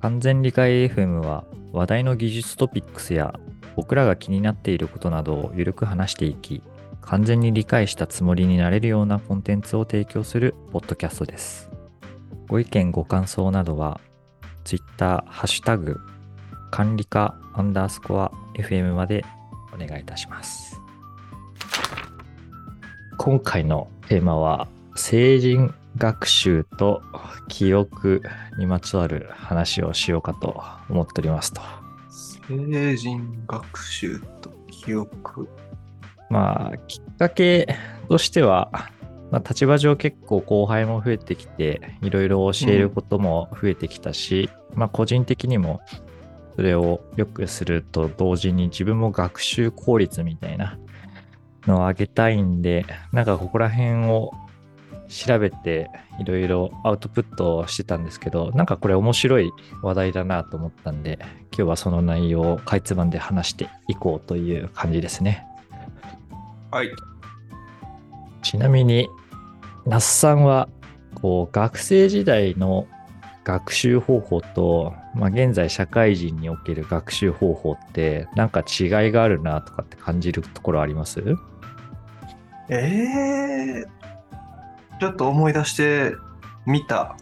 完全理解 FM は話題の技術トピックスや僕らが気になっていることなどをゆるく話していき、完全に理解したつもりになれるようなコンテンツを提供するポッドキャストです。ご意見ご感想などは Twitter、ハッシュタグ、管理課アンダースコア FM までお願いいたします。今回のテーマは成人学習と記憶にまつわる話をしようかと思っておりますと。成人学習と記憶。まあ、きっかけとしては、まあ、立場上結構後輩も増えてきて、いろいろ教えることも増えてきたし、まあ個人的にもそれを良くすると同時に自分も学習効率みたいなのを上げたいんで、なんかここら辺を調べていろいろアウトプットをしてたんですけど、なんかこれ面白い話題だなと思ったんで、今日はその内容をかいつまんで話していこうという感じですね。はい。ちなみに、那須さんはこう学生時代の学習方法と、まあ、現在社会人における学習方法ってなんか違いがあるなとかって感じるところあります？ええちょっと思い出してみた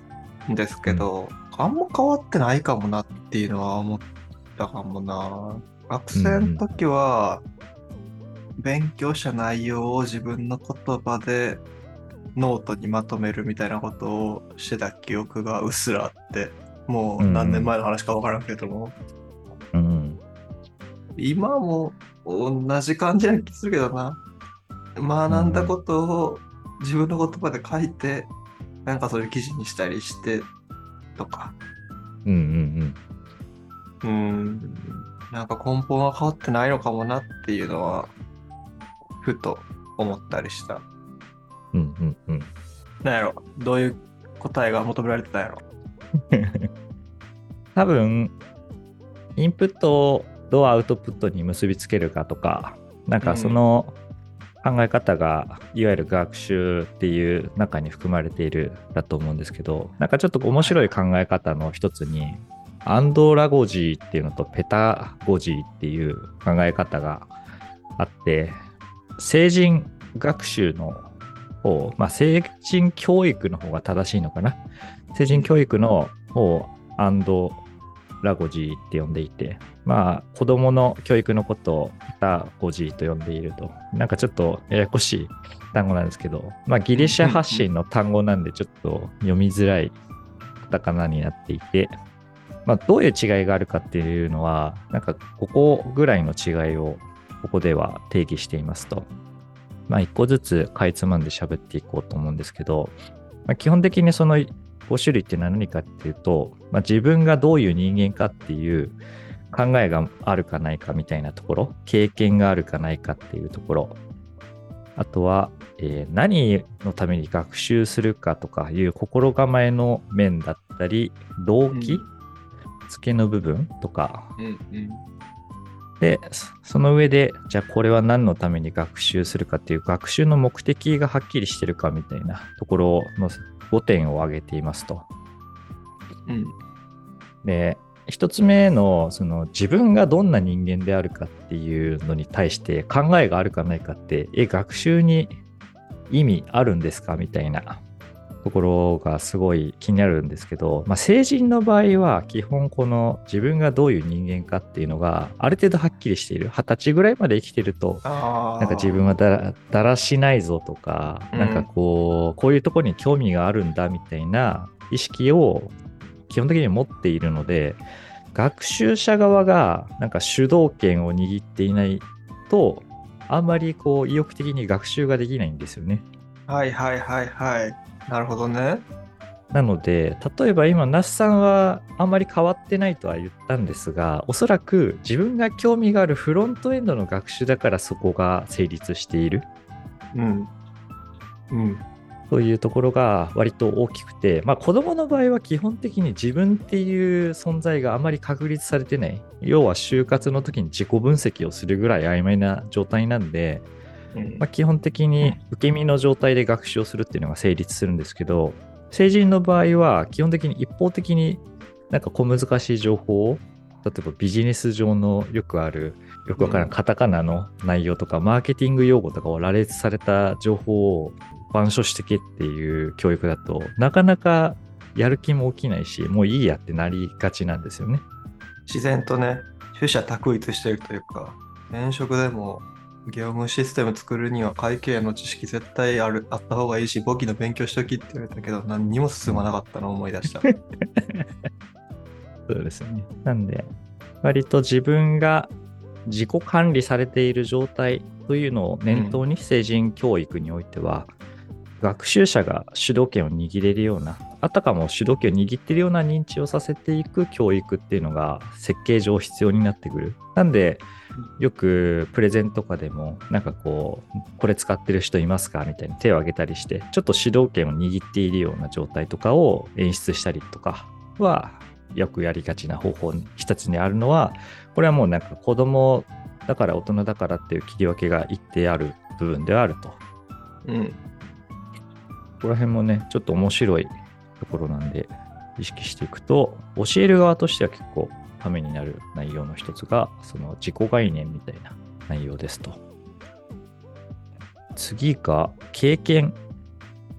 んですけど、あんま変わってないかもなっていうのは思ったかもな。学生の時は、勉強した内容を自分の言葉でノートにまとめるみたいなことをしてた記憶がうっすらあって、もう何年前の話か分からんけども、うん。今も同じ感じな気するけどな。学んだことを自分の言葉で書いて、なんかそういう記事にしたりしてとか。うんうんうん。なんか根本は変わってないのかもなっていうのは、ふと思ったりした。うん。うんうんうん。なんやろどういう答えが求められてたんやろ 多分、インプットをどうアウトプットに結びつけるかとか、なんかその考え方が、いわゆる学習っていう中に含まれているだと思うんですけど、なんかちょっと面白い考え方の一つに、アンドラゴジーっていうのとペタゴジーっていう考え方があって、成人学習の方、まあ、成人教育の方が正しいのかな？成人教育の方、アンドラゴジーって呼んでいて、まあ、子供の教育のことをペタゴジーと呼んでいると。なんかちょっとややこしい単語なんですけど、まあ、ギリシャ発信の単語なんでちょっと読みづらいカタカナになっていて、まあ、どういう違いがあるかっていうのは、なんかここぐらいの違いをここでは定義していますと。まあ、一個ずつかいつまんで喋っていこうと思うんですけど、まあ、基本的にその5種類っていうのは何かっていうと、まあ、自分がどういう人間かっていう考えがあるかないかみたいなところ、経験があるかないかっていうところ、あとは、えー何のために学習するかとかいう心構えの面だったり、動機、うん付けの部分とか、うんうん。で、そその上で、じゃあこれは何のために学習するかっていう学習の目的がはっきりしてるかみたいなところの5点を挙げていますと。うん。で、一つ目のその自分がどんな人間であるかっていうのに対して考えがあるかないかって、え、学習に意味あるんですかみたいなところがすごい気になるんですけど、まあ、成人の場合は基本この自分がどういう人間かっていうのがある程度はっきりしている。二十歳ぐらいまで生きてると。なんか自分はだだらしないぞとか、うんなんかこう、こういうところに興味があるんだみたいな意識を基本的に持っているので、学習者側がなんか主導権を握っていないと、あんまりこう意欲的に学習ができないんですよね。はいはいはいはい。なるほどね。なので、例えば今、那須さんはあんまり変わってないとは言ったんですが、おそらく自分が興味があるフロントエンドの学習だからそこが成立している。うん。うん。というところが割と大きくて、まあ、子供の場合は基本的に自分っていう存在があまり確立されてない。要は就活の時に自己分析をするぐらい曖昧な状態なんで、うんまあ、基本的に受け身の状態で学習をするっていうのが成立するんですけど、成人の場合は基本的に一方的になんか小難しい情報を、例えばビジネス上のよくある、よくわからん。カタカナの内容とか、マーケティング用語とかを羅列された情報を板書してけっていう教育だと、なかなかやる気も起きないし、もういいやってなりがちなんですよね。自然とね、取捨択一してるというか、転職でも業務システム作るには会計の知識絶対あるあった方がいいし、簿記の勉強しときって言われたけど、何にも進まなかったのを思い出した。そうですよね。なんで、割と自分が自己管理されている状態というのを念頭に成人教育においては、学習者が主導権を握れるような、あたかも主導権を握っているような認知をさせていく教育っていうのが設計上必要になってくる。なんで、よくプレゼンとかでも、なんかこう、これ使ってる人いますかみたいに手を挙げたりして、ちょっと主導権を握っているような状態とかを演出したりとかは、よくやりがちな方法に一つにあるのは、これはもうなんか子供だから大人だからっていう切り分けが一定ある部分ではあると。うん。ここら辺もね、ちょっと面白いところなんで、意識していくと、教える側としては結構ためになる内容の一つが、その自己概念みたいな内容ですと。次が経験。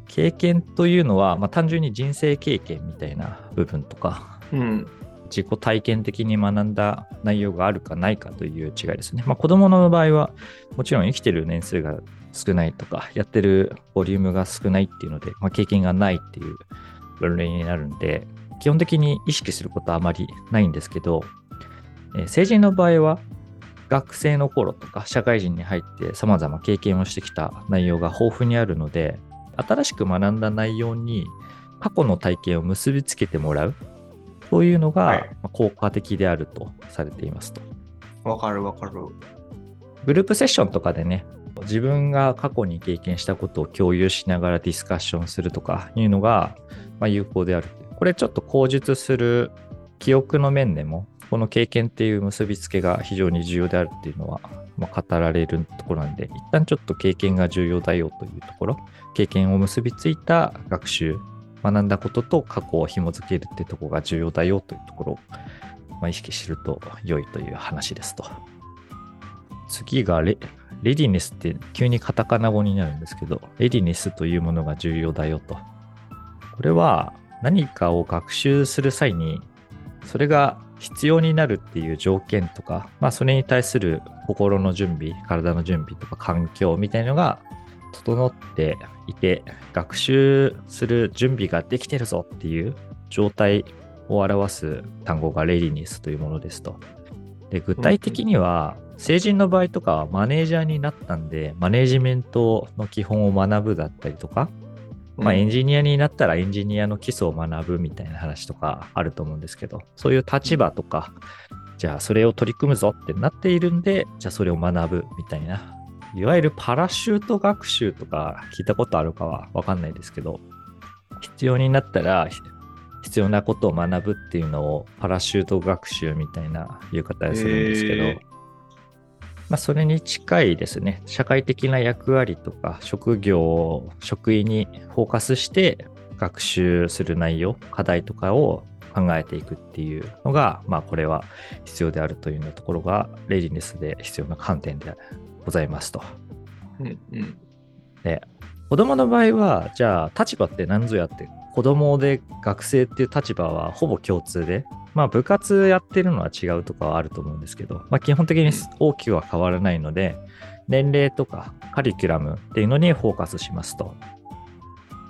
経験というのは、まあ、単純に人生経験みたいな部分とか、うん。自己体験的に学んだ内容があるかないかという違いですね。まあ、子供の場合は、もちろん生きてる年数が少ないとか、やってるボリュームが少ないっていうので、まあ、経験がないっていう分類になるんで、基本的に意識することはあまりないんですけど、えー成人の場合は、学生の頃とか社会人に入って様々経験をしてきた内容が豊富にあるので、新しく学んだ内容に過去の体験を結びつけてもらうそういうのが効果的であるとされていますと。わかるわかる。グループセッションとかでね、自分が過去に経験したことを共有しながらディスカッションするとかいうのが、まあ、有効である。これちょっと口述する記憶の面でも、この経験っていう結びつけが非常に重要であるっていうのは、まあ、語られるところなんで、一旦ちょっと経験が重要だよというところ、経験を結びついた学習、学んだことと過去を紐づけるってとこが重要だよというところを、まあ、意識すると良いという話ですと。次がレレディネスって急にカタカナ語になるんですけど、レディネスというものが重要だよと。これは何かを学習する際に、それが必要になるっていう条件とか、まあそれに対する心の準備、体の準備とか環境みたいのが整っていて、学習する準備ができてるぞっていう状態を表す単語がレディネスというものですと。で具体的には、成人の場合とかはマネージャーになったんで、マネージメントの基本を学ぶだったりとか、まあ、エンジニアになったらエンジニアの基礎を学ぶみたいな話とかあると思うんですけど、そういう立場とか、じゃあそれを取り組むぞってなっているんで、じゃあそれを学ぶみたいな。いわゆるパラシュート学習とか聞いたことあるかはわかんないですけど、必要になったらひ必要なことを学ぶっていうのをパラシュート学習みたいな言い方をするんですけど、まあ、それに近いですね、社会的な役割とか職業、職位にフォーカスして学習する内容、課題とかを考えていくっていうのが、まあ、これは必要であるというようなところが、レディネスで必要な観点でございますと。うんうん。で、子供の場合は、じゃあ立場って何ぞやって、子供で学生っていう立場はほぼ共通で、まあ部活やってるのは違うとかはあると思うんですけど、まあ基本的に大きくは変わらないので、年齢とかカリキュラムっていうのにフォーカスしますと。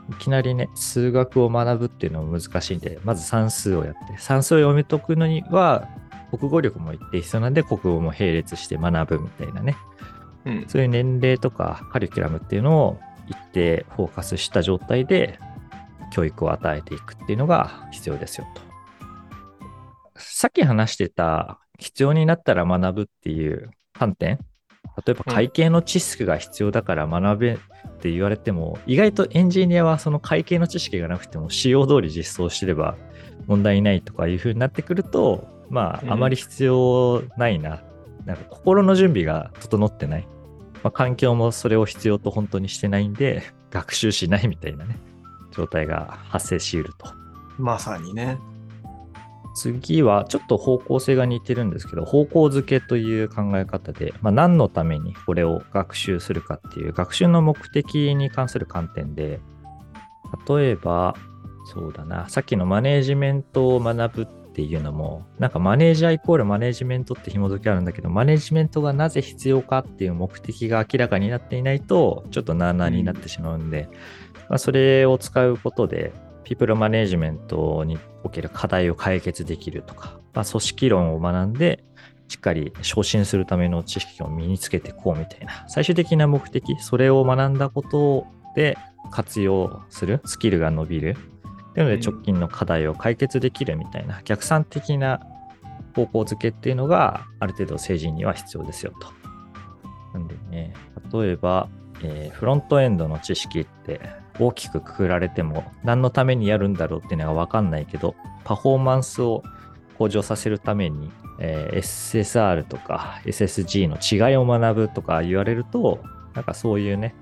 いきなりね、数学を学ぶっていうのも難しいんで、まず算数をやって、算数を読み解くのには、国語力も一定必要なんで、国語も並列して学ぶみたいなね。うん。そういう年齢とかカリキュラムっていうのを一定フォーカスした状態で教育を与えていくっていうのが必要ですよと。さっき話してた必要になったら学ぶっていう観点例えば会計の知識が必要だから学べって言われても、意外とエンジニアはその会計の知識がなくても仕様通り実装してれば問題ないとかいう風になってくると、まうんああまり必要ないな。なんか心の準備が整ってない。まあ、環境もそれを必要と本当にしてないんで、学習しないみたいなね、状態が発生し得ると。まさにね。次はちょっと方向性が似てるんですけど方向づけという考え方で、まあ、何のためにこれを学習するかっていう学習の目的に関する観点で例えばそうだなさっきのマネージメントを学ぶっていうのもなんかマネージャーイコールマネージメントって紐付けあるんだけどマネージメントがなぜ必要かっていう目的が明らかになっていないとちょっとなあなあになってしまうんで、まあ、それを使うことでピープルマネジメントにおける課題を解決できるとか、まあ、組織論を学んで、しっかり昇進するための知識を身につけていこうみたいな、最終的な目的、それを学んだことで活用する、スキルが伸びる。っていうので直近の課題を解決できるみたいな、逆算的な方向づけっていうのがある程度成人には必要ですよと。なんでね、例えば、えー、フロントエンドの知識って大きくくくられても何のためにやるんだろうっていうのが分かんないけどパフォーマンスを向上させるために、えー、SSR とか SSG の違いを学ぶとか言われるとなんかそういうね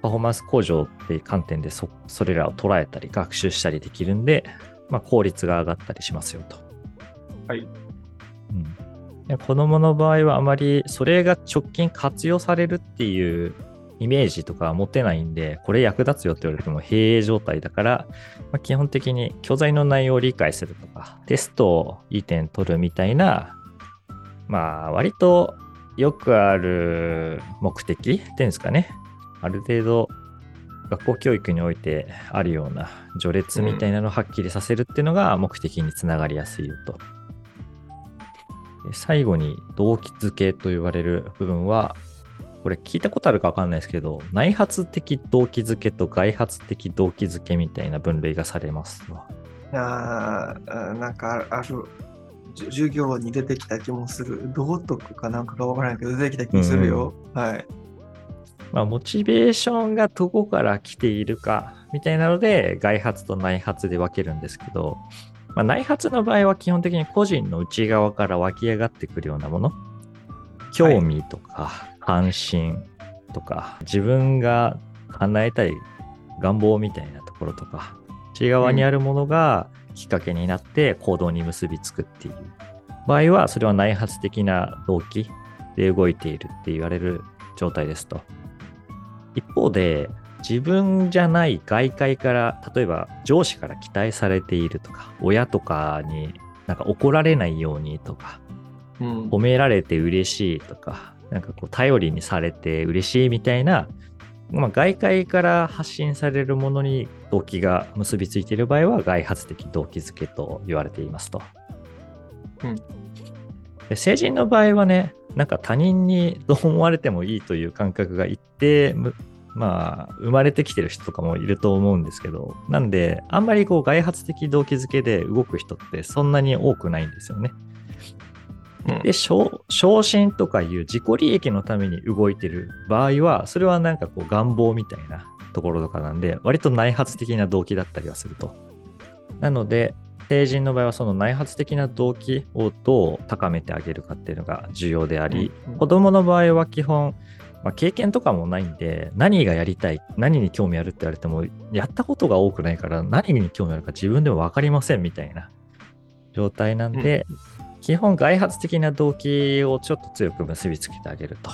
パフォーマンス向上っていう観点でそそれらを捉えたり学習したりできるんで、まあ、効率が上がったりしますよと。はい。うん、子供の場合はあまりそれが直近活用されるっていうイメージとか持てないんで、これ役立つよって言われても閉営状態だから、まあ、基本的に教材の内容を理解するとか、テストをいい点取るみたいな、まあ、割とよくある目的っていうんですかね。ある程度、学校教育においてあるような序列みたいなのをはっきりさせるっていうのが目的につながりやすいよと。最後に動機づけと言われる部分は、これ聞いたことあるか分かんないですけど、内発的動機づけと外発的動機づけみたいな分類がされますああ、なんかある、授業に出てきた気もする。道徳かなんかか分からないけど、出てきた気もするよ。うん、はい。まあ、モチベーションがどこから来ているかみたいなので、外発と内発で分けるんですけど、まあ、内発の場合は基本的に個人の内側から湧き上がってくるようなもの。興味とか、関心とか、自分が叶えたい願望みたいなところとか、内側にあるものがきっかけになって行動に結びつくっていう場合は、それは内発的な動機で動いているって言われる状態ですと。一方で、自分じゃない外界から、例えば上司から期待されているとか、親とかになんか怒られないようにとか、うん、褒められて嬉しいとか、なんかこう頼りにされて嬉しいみたいな、まあ、外界から発信されるものに動機が結びついている場合は外発的動機づけと言われていますと。うん、で成人の場合はね、なんか他人にどう思われてもいいという感覚が一定、まあ、生まれてきてる人とかもいると思うんですけど、なんで、あんまりこう外発的動機づけで動く人ってそんなに多くないんですよね。で、昇進とかいう自己利益のために動いてる場合は、それはなんかこう願望みたいなところとかなんで、割と内発的な動機だったりはすると。なので、成人の場合はその内発的な動機をどう高めてあげるかっていうのが重要であり、うん。子供の場合は基本、まあ、経験とかもないんで、何がやりたい、何に興味あるって言われても、やったことが多くないから、何に興味あるか自分でも分かりませんみたいな状態なんで、うん基本外発的な動機をちょっと強く結びつけてあげると。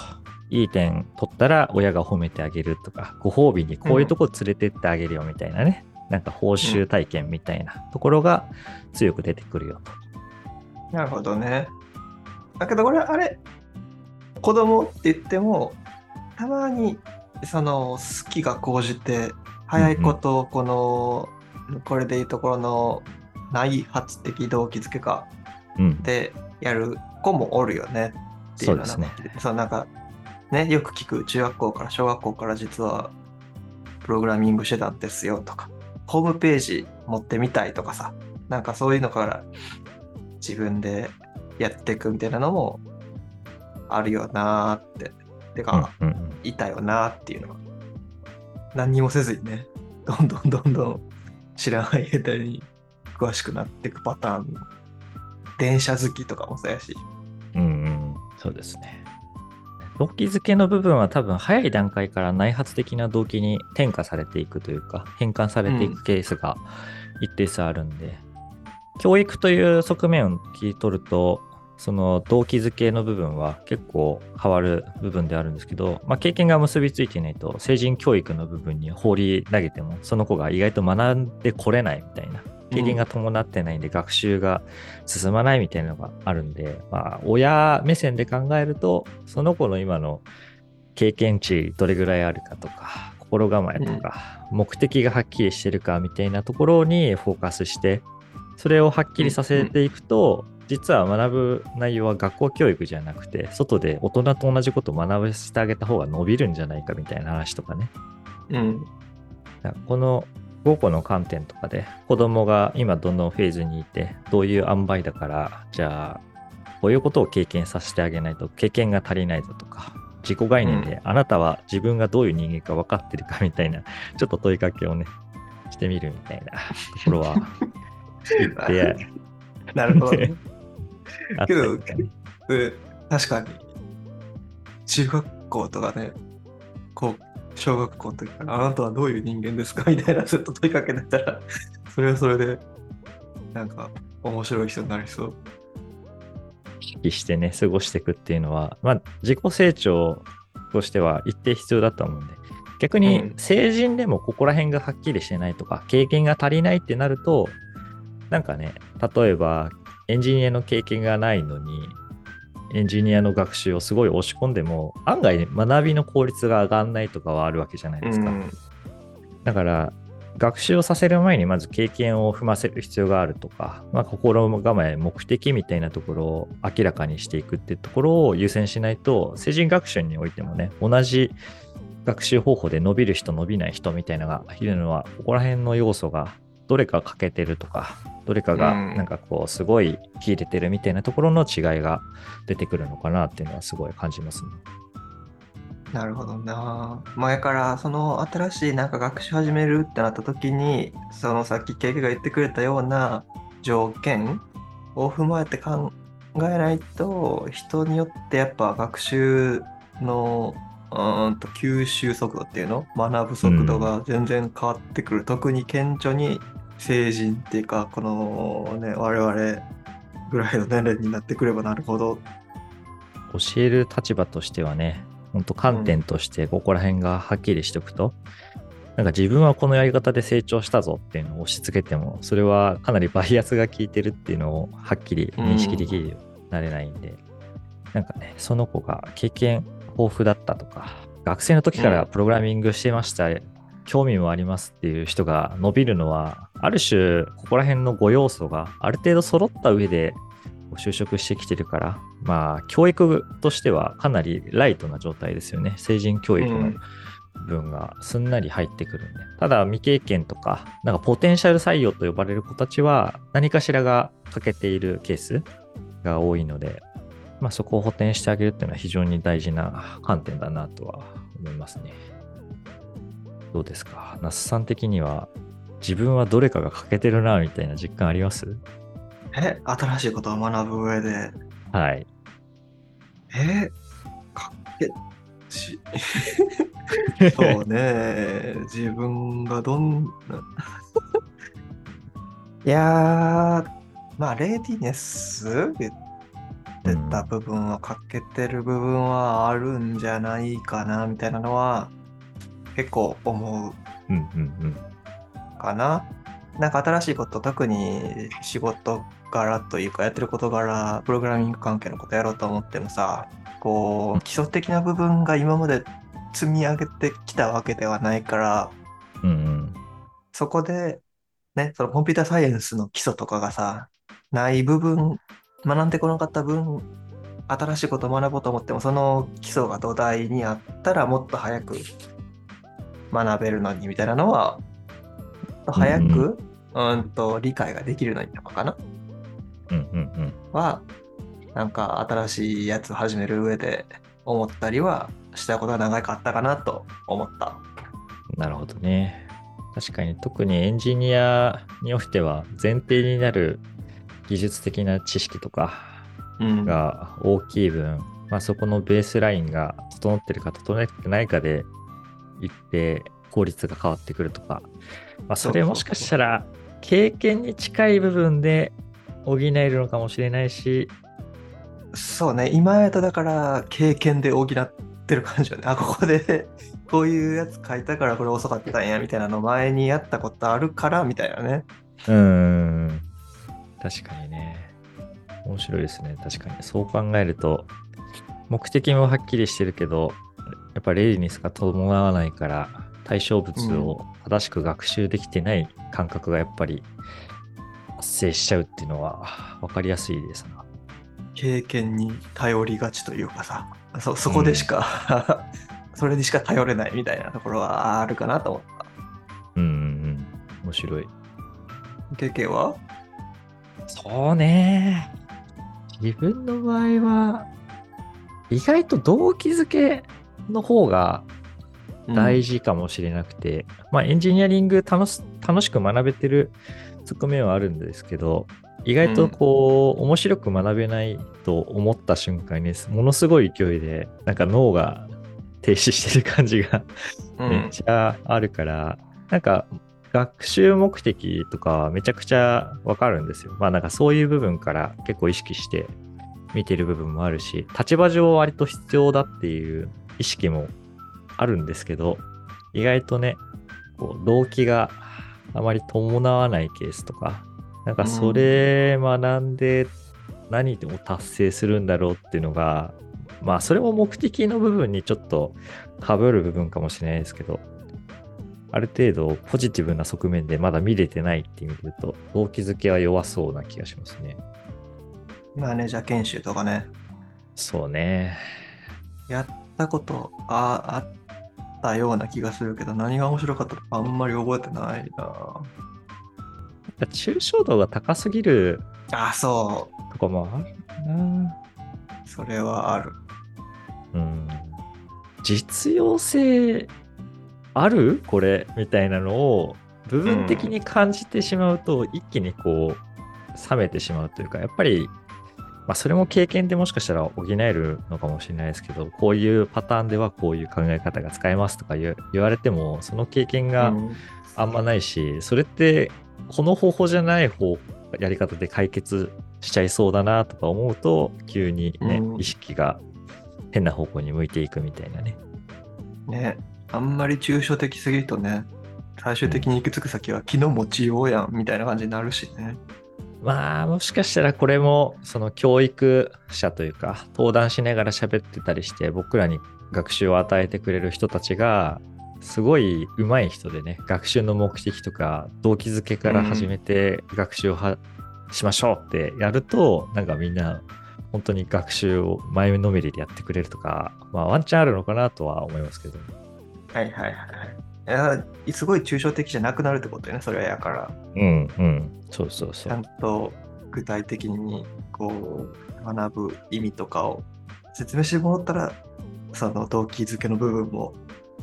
いい点取ったら親が褒めてあげるとか、ご褒美にこういうとこ連れてってあげるよみたいなね、うん、なんか報酬体験みたいなところが強く出てくるよと。なるほどね。だけどこれあれ、子供って言っても、たまにその好きが高じて、早いことこの、うんうん、これでいうところの内発的動機づけかでやる子もおるよね。っていうのは、そうですね。そうなんかね、よく聞く中学校から小学校から実はプログラミングしてたんですよとか、ホームページ持ってみたいとかさ、なんかそういうのから自分でやっていくみたいなのもあるよなーって、てか、うんうん、いたよなーっていうのは、何にもせずにね、どんどんどんどん知らない間に詳しくなっていくパターン電車好きとかもそうやし。うんうん、そうですね。動機づけの部分は多分早い段階から内発的な動機に転化されていくというか変換されていくケースが一定数あるんで、教育という側面を切り取ると、その動機づけの部分は結構変わる部分であるんですけど、まあ、経験が結びついていないと成人教育の部分に放り投げてもその子が意外と学んでこれないみたいな経験が伴ってないん。で学習が進まないみたいなのがあるん。で、まあ、親目線で考えるとその子の今の経験値どれぐらいあるかとか心構えとか、目的がはっきりしてるかみたいなところにフォーカスしてそれをはっきりさせていくと、実は学ぶ内容は学校教育じゃなくて、外で大人と同じことを学ばせてあげた方が伸びるん。じゃないかみたいな話とかね。うん。この5個の観点とかで、子供が今どのフェーズにいて、どういう塩梅だから、じゃあ、こういうことを経験させてあげないと経験が足りないぞとか、自己概念で、あなたは自分がどういう人間か分かってるかみたいな、ちょっと問いかけをね、してみるみたいな ところは、なるほど、ね。けど、確かに、中学校とかね、こう、小学校の時から、あなたはどういう人間ですか？みたいなずっと問いかけてたら、それはそれで、なんか、面白い人になりそう。意識してね、過ごしていくっていうのは、まあ、自己成長としては一定必要だと思うんで、逆に成人でもここら辺がはっきりしてないとか、経験が足りないってなると、なんかね、例えばエンジニアの経験がないのに、エンジニアの学習をすごい押し込んでも、案外学びの効率が上がんないとかはあるわけじゃないですか。うん、だから、学習をさせる前にまず経験を踏ませる必要があるとか、まあ、心構え、目的みたいなところを明らかにしていくってところを優先しないと、成人学習においてもね、同じ学習方法で伸びる人、伸びない人みたいなのがいるのは、ここら辺の要素がどれか欠けてるとか、どれかがなんかこうすごい秀でてるみたいなところの違いが出てくるのかなっていうのはすごい感じますね。なるほどな。前からその新しいなんか学習始めるってなった時にそのさっきケイケが言ってくれたような条件を踏まえて考えないと人によってやっぱ学習のうんと吸収速度っていうの学ぶ速度が全然変わってくる、うん、特に顕著に成人っていうかこのね我々ぐらいの年齢になってくればなるほど。教える立場としてはね本当観点としてここら辺がはっきりしておくと、うん、なんか自分はこのやり方で成長したぞっていうのを押し付けてもそれはかなりバイアスが効いてるっていうのをはっきり認識できるようになれないんで、うん、なんかねその子が経験豊富だったとか学生の時からプログラミングしてました、うん興味もありますっていう人が伸びるのは、ある種、ここら辺の5要素がある程度揃った上で就職してきてるから、まあ、教育としてはかなりライトな状態ですよね。成人教育の分がすんなり入ってくるんで。ただ、未経験とか、なんかポテンシャル採用と呼ばれる子たちは、何かしらが欠けているケースが多いので、まあ、そこを補填してあげるっていうのは非常に大事な観点だなとは思いますね。どうですか？那須さん的には自分はどれかが欠けてるなみたいな実感あります？え新しいことを学ぶ上で。はい。え欠けし。そうね。自分がどんな。いやまあ、レディネス言ってた部分は欠けてる部分はあるんじゃないかな、みたいなのは結構思うかな。なんか新しいこと、特に仕事柄というか、やってる事柄、プログラミング関係のことやろうと思ってもさ、こう、基礎的な部分が今まで積み上げてきたわけではないから、うんうん、そこで、ね、そのコンピューターサイエンスの基礎とかがさ、ない部分、学んでこなかった分、新しいことを学ぼうと思っても、その基礎が土台にあったらもっと早く学べるのにみたいなのは、早く、うん、うんと理解ができるのにとかかな？うんうんうん。は、なんか新しいやつを始める上で思ったりはしたことが長かったかなと思った。なるほどね。確かに特にエンジニアにおいては前提になる技術的な知識とかが大きい分、うん、まあ、そこのベースラインが整ってるか整ってないかで行って効率が変わってくるとか、まあ、それもしかしたら経験に近い部分で補えるのかもしれないし、そうね、今やとだから経験で補ってる感じよね。あ、ここで こういうやつ書いたからこれ遅かったんやみたいなの前にやったことあるからみたいなね。うーん。確かにね。面白いですね。確かに。そう考えると、目的もはっきりしてるけど、やっぱレジニスが伴わないから、対象物を正しく学習できてない感覚がやっぱり発生しちゃうっていうのは分かりやすいですな。経験に頼りがちというかさ、そそこでしか、それにしか頼れないみたいなところはあるかなと思った。うんうんうん。面白い。経験は？そうね。自分の場合は、意外と動機づけの方が大事かもしれなくて、まあエンジニアリング楽し楽しく学べてる側面はあるんですけど、意外とこう、面白く学べないと思った瞬間に、ものすごい勢いで、なんか脳が停止してる感じがうん。めっちゃあるから、なんか学習目的とかはめちゃくちゃわかるんですよ。まあなんかそういう部分から結構意識して見てる部分もあるし、立場上割と必要だっていう意識もあるんですけど、意外とね、こう動機があまり伴わないケースとか、なんかそれ学んで何を達成するんだろうっていうのが、まあそれも目的の部分にちょっと被る部分かもしれないですけど、ある程度ポジティブな側面でまだ見れてないっていう意味で言うと、動機づけは弱そうな気がしますね。マネージャー研修とかね、そうね。やったことああったような気がするけど、何が面白かったかあんまり覚えてないな。抽象度が高すぎるあ、そとかもあるな。う。それはある。うん。実用性ある？これみたいなのを部分的に感じてしまうと、一気にこう冷めてしまうというか、やっぱり、まあ、それも経験でもしかしたら補えるのかもしれないですけど、こういうパターンではこういう考え方が使えますとか言われても、その経験がうんあんまないし、それってこの方法じゃない方やり方で解決しちゃいそうだなとか思うと、急にね、うん意識が変な方向に向いていくみたいなね。ね、あんまり抽象的すぎるとね、最終的に行き着く先は気の持ちようやんみたいな感じになるしね。まあ、もしかしたらこれも、その教育者というか、登壇しながら喋ってたりして、僕らに学習を与えてくれる人たちが、すごい上手い人でね、学習の目的とか、動機づけから始めて学習をは、しましょうってやると、なんかみんな、本当に学習を前のめりでやってくれるとか、まあワンチャンあるのかなとは思いますけど。はいはいはい。すごい抽象的じゃなくなるってことよね、それはやから。うんうん。そうそうそちゃ。うんと具体的にこう学ぶ意味とかを説明してもらったら、その動機づけの部分も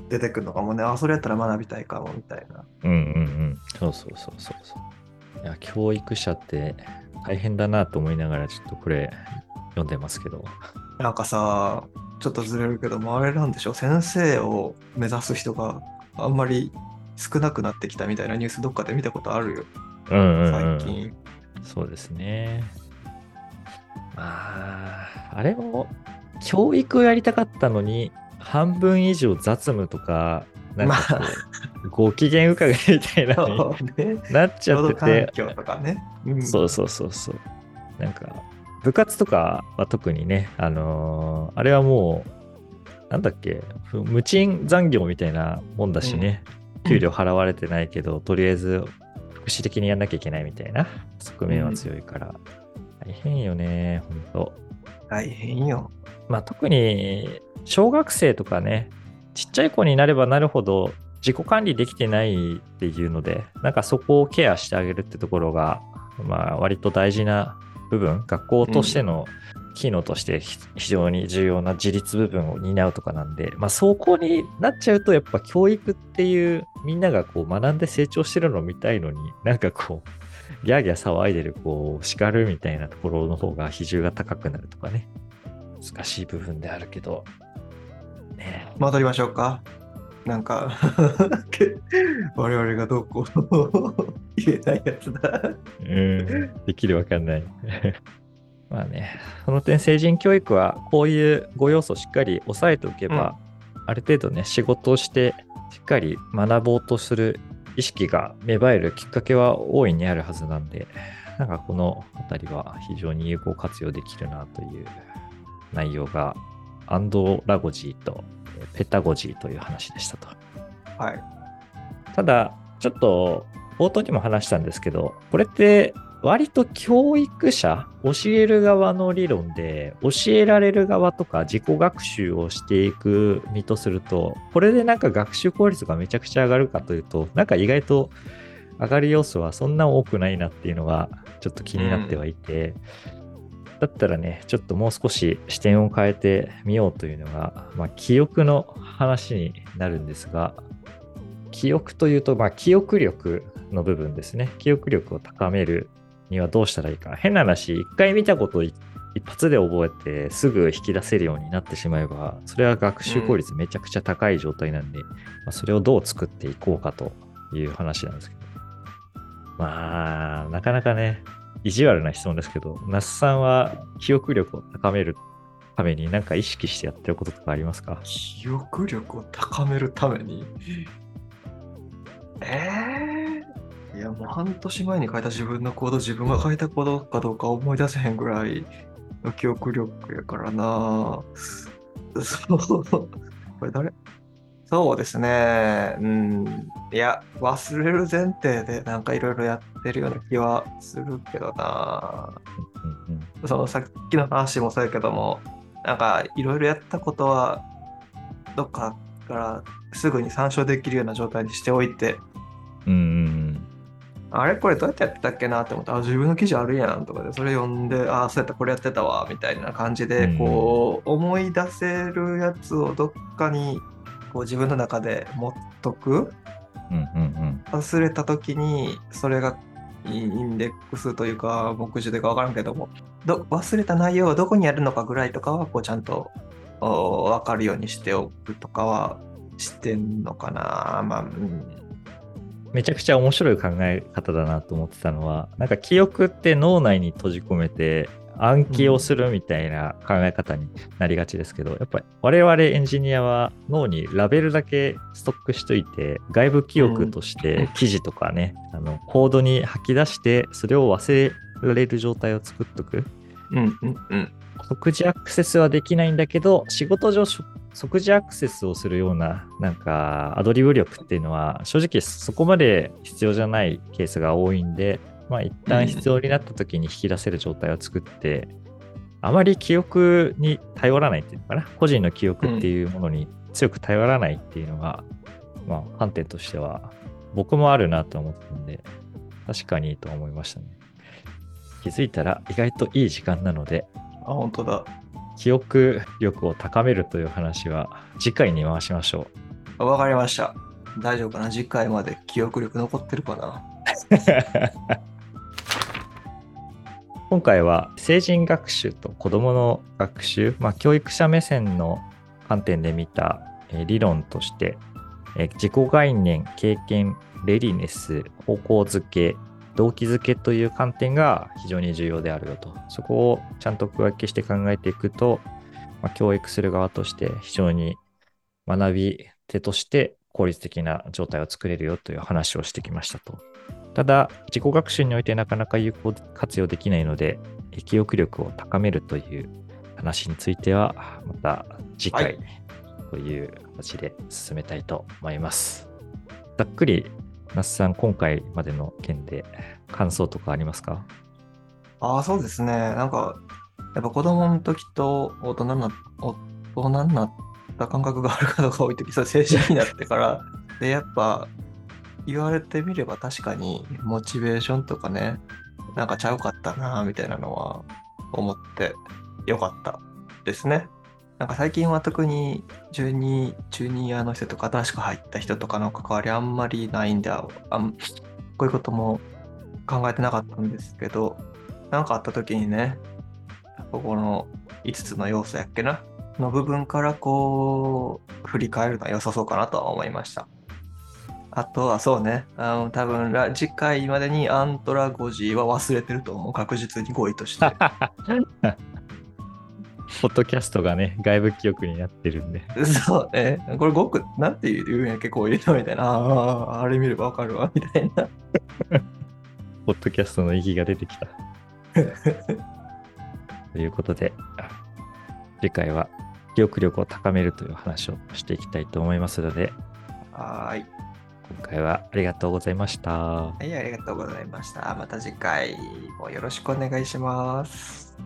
出てくるのかもね。あ、それやったら学びたいかもみたいな。うんうんうん。そうそうそうそうそう。いや、教育者って大変だなと思いながら、ちょっとこれ読んでますけど。なんかさ、ちょっとずれるけども、あれなんでしょう、先生を目指す人があんまり少なくなってきたみたいなニュースどっかで見たことあるよ、うんうん、うん。最近。そうですね。まあ、あれも、教育をやりたかったのに、半分以上雑務とか、なんかこう、ご機嫌伺いみたいなのにね。なっちゃ労ってて、ね。うんそうそうそうそう。なんか、部活とかは特にね、あのーあれはもう、なんだっけ、ふ無賃残業みたいなもんだしね、うん。給料払われてないけど、とりあえず福祉的にやんなきゃいけないみたいな。側面は強いから、大変よね、ほんと。大変よ。まあ特に、小学生とかね、ちっちゃい子になればなるほど、自己管理できてないっていうので、なんかそこをケアしてあげるってところが、まあ割と大事な部分、学校としての機能としてひ非常に重要な自立部分を担うとかなんで、まあそこになっちゃうとやっぱ教育っていうみんながこう学んで成長してるのを見たいのに、なんかこう、ギャーギャー騒いでるこう叱るみたいなところの方が比重が高くなるとかね。難しい部分であるけど、ね戻りましょうか。なんか、け 我々がどうこう 言えないやつだ。うん、できるわかんない。まあね、その点、成人教育はこういう5要素をしっかり押さえておけば、ある程度ね、仕事をして、しっかり学ぼうとする意識が芽生えるきっかけは大いにあるはずなんで、なんかこの辺りは非常に有効活用できるなという内容が、アンドラゴジーとペタゴジーという話でしたと。はい。ただ、ちょっと冒頭にも話したんですけど、これって割と教育者、教える側の理論で、教えられる側とか自己学習をしていく身とすると、これでなんか学習効率がめちゃくちゃ上がるかというと、なんか意外と上がる要素はそんな多くないなっていうのがちょっと気になってはいて、だったらね、ちょっともう少し視点を変えてみようというのが、まあ、記憶の話になるんですが、記憶というと、まあ、記憶力の部分ですね。記憶力を高めるにはどうしたらいいか。変な話、一回見たことを一発で覚えてすぐ引き出せるようになってしまえば、それは学習効率めちゃくちゃ高い状態なんで、まあ、それをどう作っていこうかという話なんですけど。まあ、なかなかね、意地悪な質問ですけど、那須さんは記憶力を高めるために何か意識してやってることとかありますか？記憶力を高めるために？ええいや、もう半年前に書いた自分のコード、自分が書いたコードかどうか思い出せへんぐらいの記憶力やからな。そう、これ誰？そうですね。うん。いや、忘れる前提でなんかいろいろやってるような気はするけどな。うんうんそのさっきの話もそうやけども、なんかいろいろやったことは、どっかからすぐに参照できるような状態にしておいて、うんうんあれこれどうやってやってたっけなって思って、あ、自分の記事あるやんとかで、それ読んで、あ、そうやった、これやってたわ、みたいな感じで、うんこう、思い出せるやつをどっかに、こう自分の中で持っとく。うんうんうん忘れた時に、それがインデックスというか、目次というか分からんけども、ど忘れた内容はどこにあるのかぐらいとかは、こうちゃんとお分かるようにしておくとかはしてんのかな。まあ、うんめちゃくちゃ面白い考え方だなと思ってたのは、なんか記憶って脳内に閉じ込めて暗記をするみたいな考え方になりがちですけど、やっぱり我々エンジニアは脳にラベルだけストックしといて、外部記憶として記事とかね、あのコードに吐き出して、それを忘れられる状態を作っとく。うんうんうん。即時アクセスはできないんだけど、仕事上即時アクセスをするような、なんか、アドリブ力っていうのは、正直そこまで必要じゃないケースが多いんで、まあ、一旦必要になった時に引き出せる状態を作って、あまり記憶に頼らないっていうのかな。個人の記憶っていうものに強く頼らないっていうのが、まあ、観点としては、僕もあるなと思ったんで、確かにと思いましたね。気づいたら意外といい時間なので、あ、本当だ。記憶力を高めるという話は次回に回しましょう。わかりました。大丈夫かな？次回まで記憶力残ってるかな？今回は成人学習と子どもの学習、まあ、教育者目線の観点で見た、えー理論として、えー自己概念、経験、レディネス、方向づけ、動機づけという観点が非常に重要であるよと。そこをちゃんと区分けして考えていくと、まあ、教育する側として非常に学び手として効率的な状態を作れるよという話をしてきましたと。ただ、自己学習においてなかなか有効活用できないので、記憶力を高めるという話については、また次は回いという形で進めたいと思います。ざっくり、那須さん、今回までの件で感想とかありますか？ああ、そうですね。なんか、やっぱ子供の時と大人な、大人になった感覚があるかどうか置いてきそう、成人になってから。で、やっぱ、言われてみれば確かに、モチベーションとかね、なんかちゃうかったな、みたいなのは思ってよかったですね。なんか最近は特に12、ジュニアの人とか新しく入った人とかの関わりあんまりないんで、あんこういうことも考えてなかったんですけど、なんかあった時にね、ここの5つの要素やっけなの部分からこう、振り返るのは良さそうかなとは思いました。あとはそうね、あの多分次回までにアントラゴジーは忘れてると思う。確実に5位として。ポッドキャストがね、外部記憶になってるんで。そうね。これごく、なんて言うんやっけ、こういうのみたいな。ああ、あれ見ればわかるわ、みたいな。ポッドキャストの意義が出てきた。ということで、次回は記憶力を高めるという話をしていきたいと思いますので、はーい。今回はありがとうございました。はい、ありがとうございました。また次回もよろしくお願いします。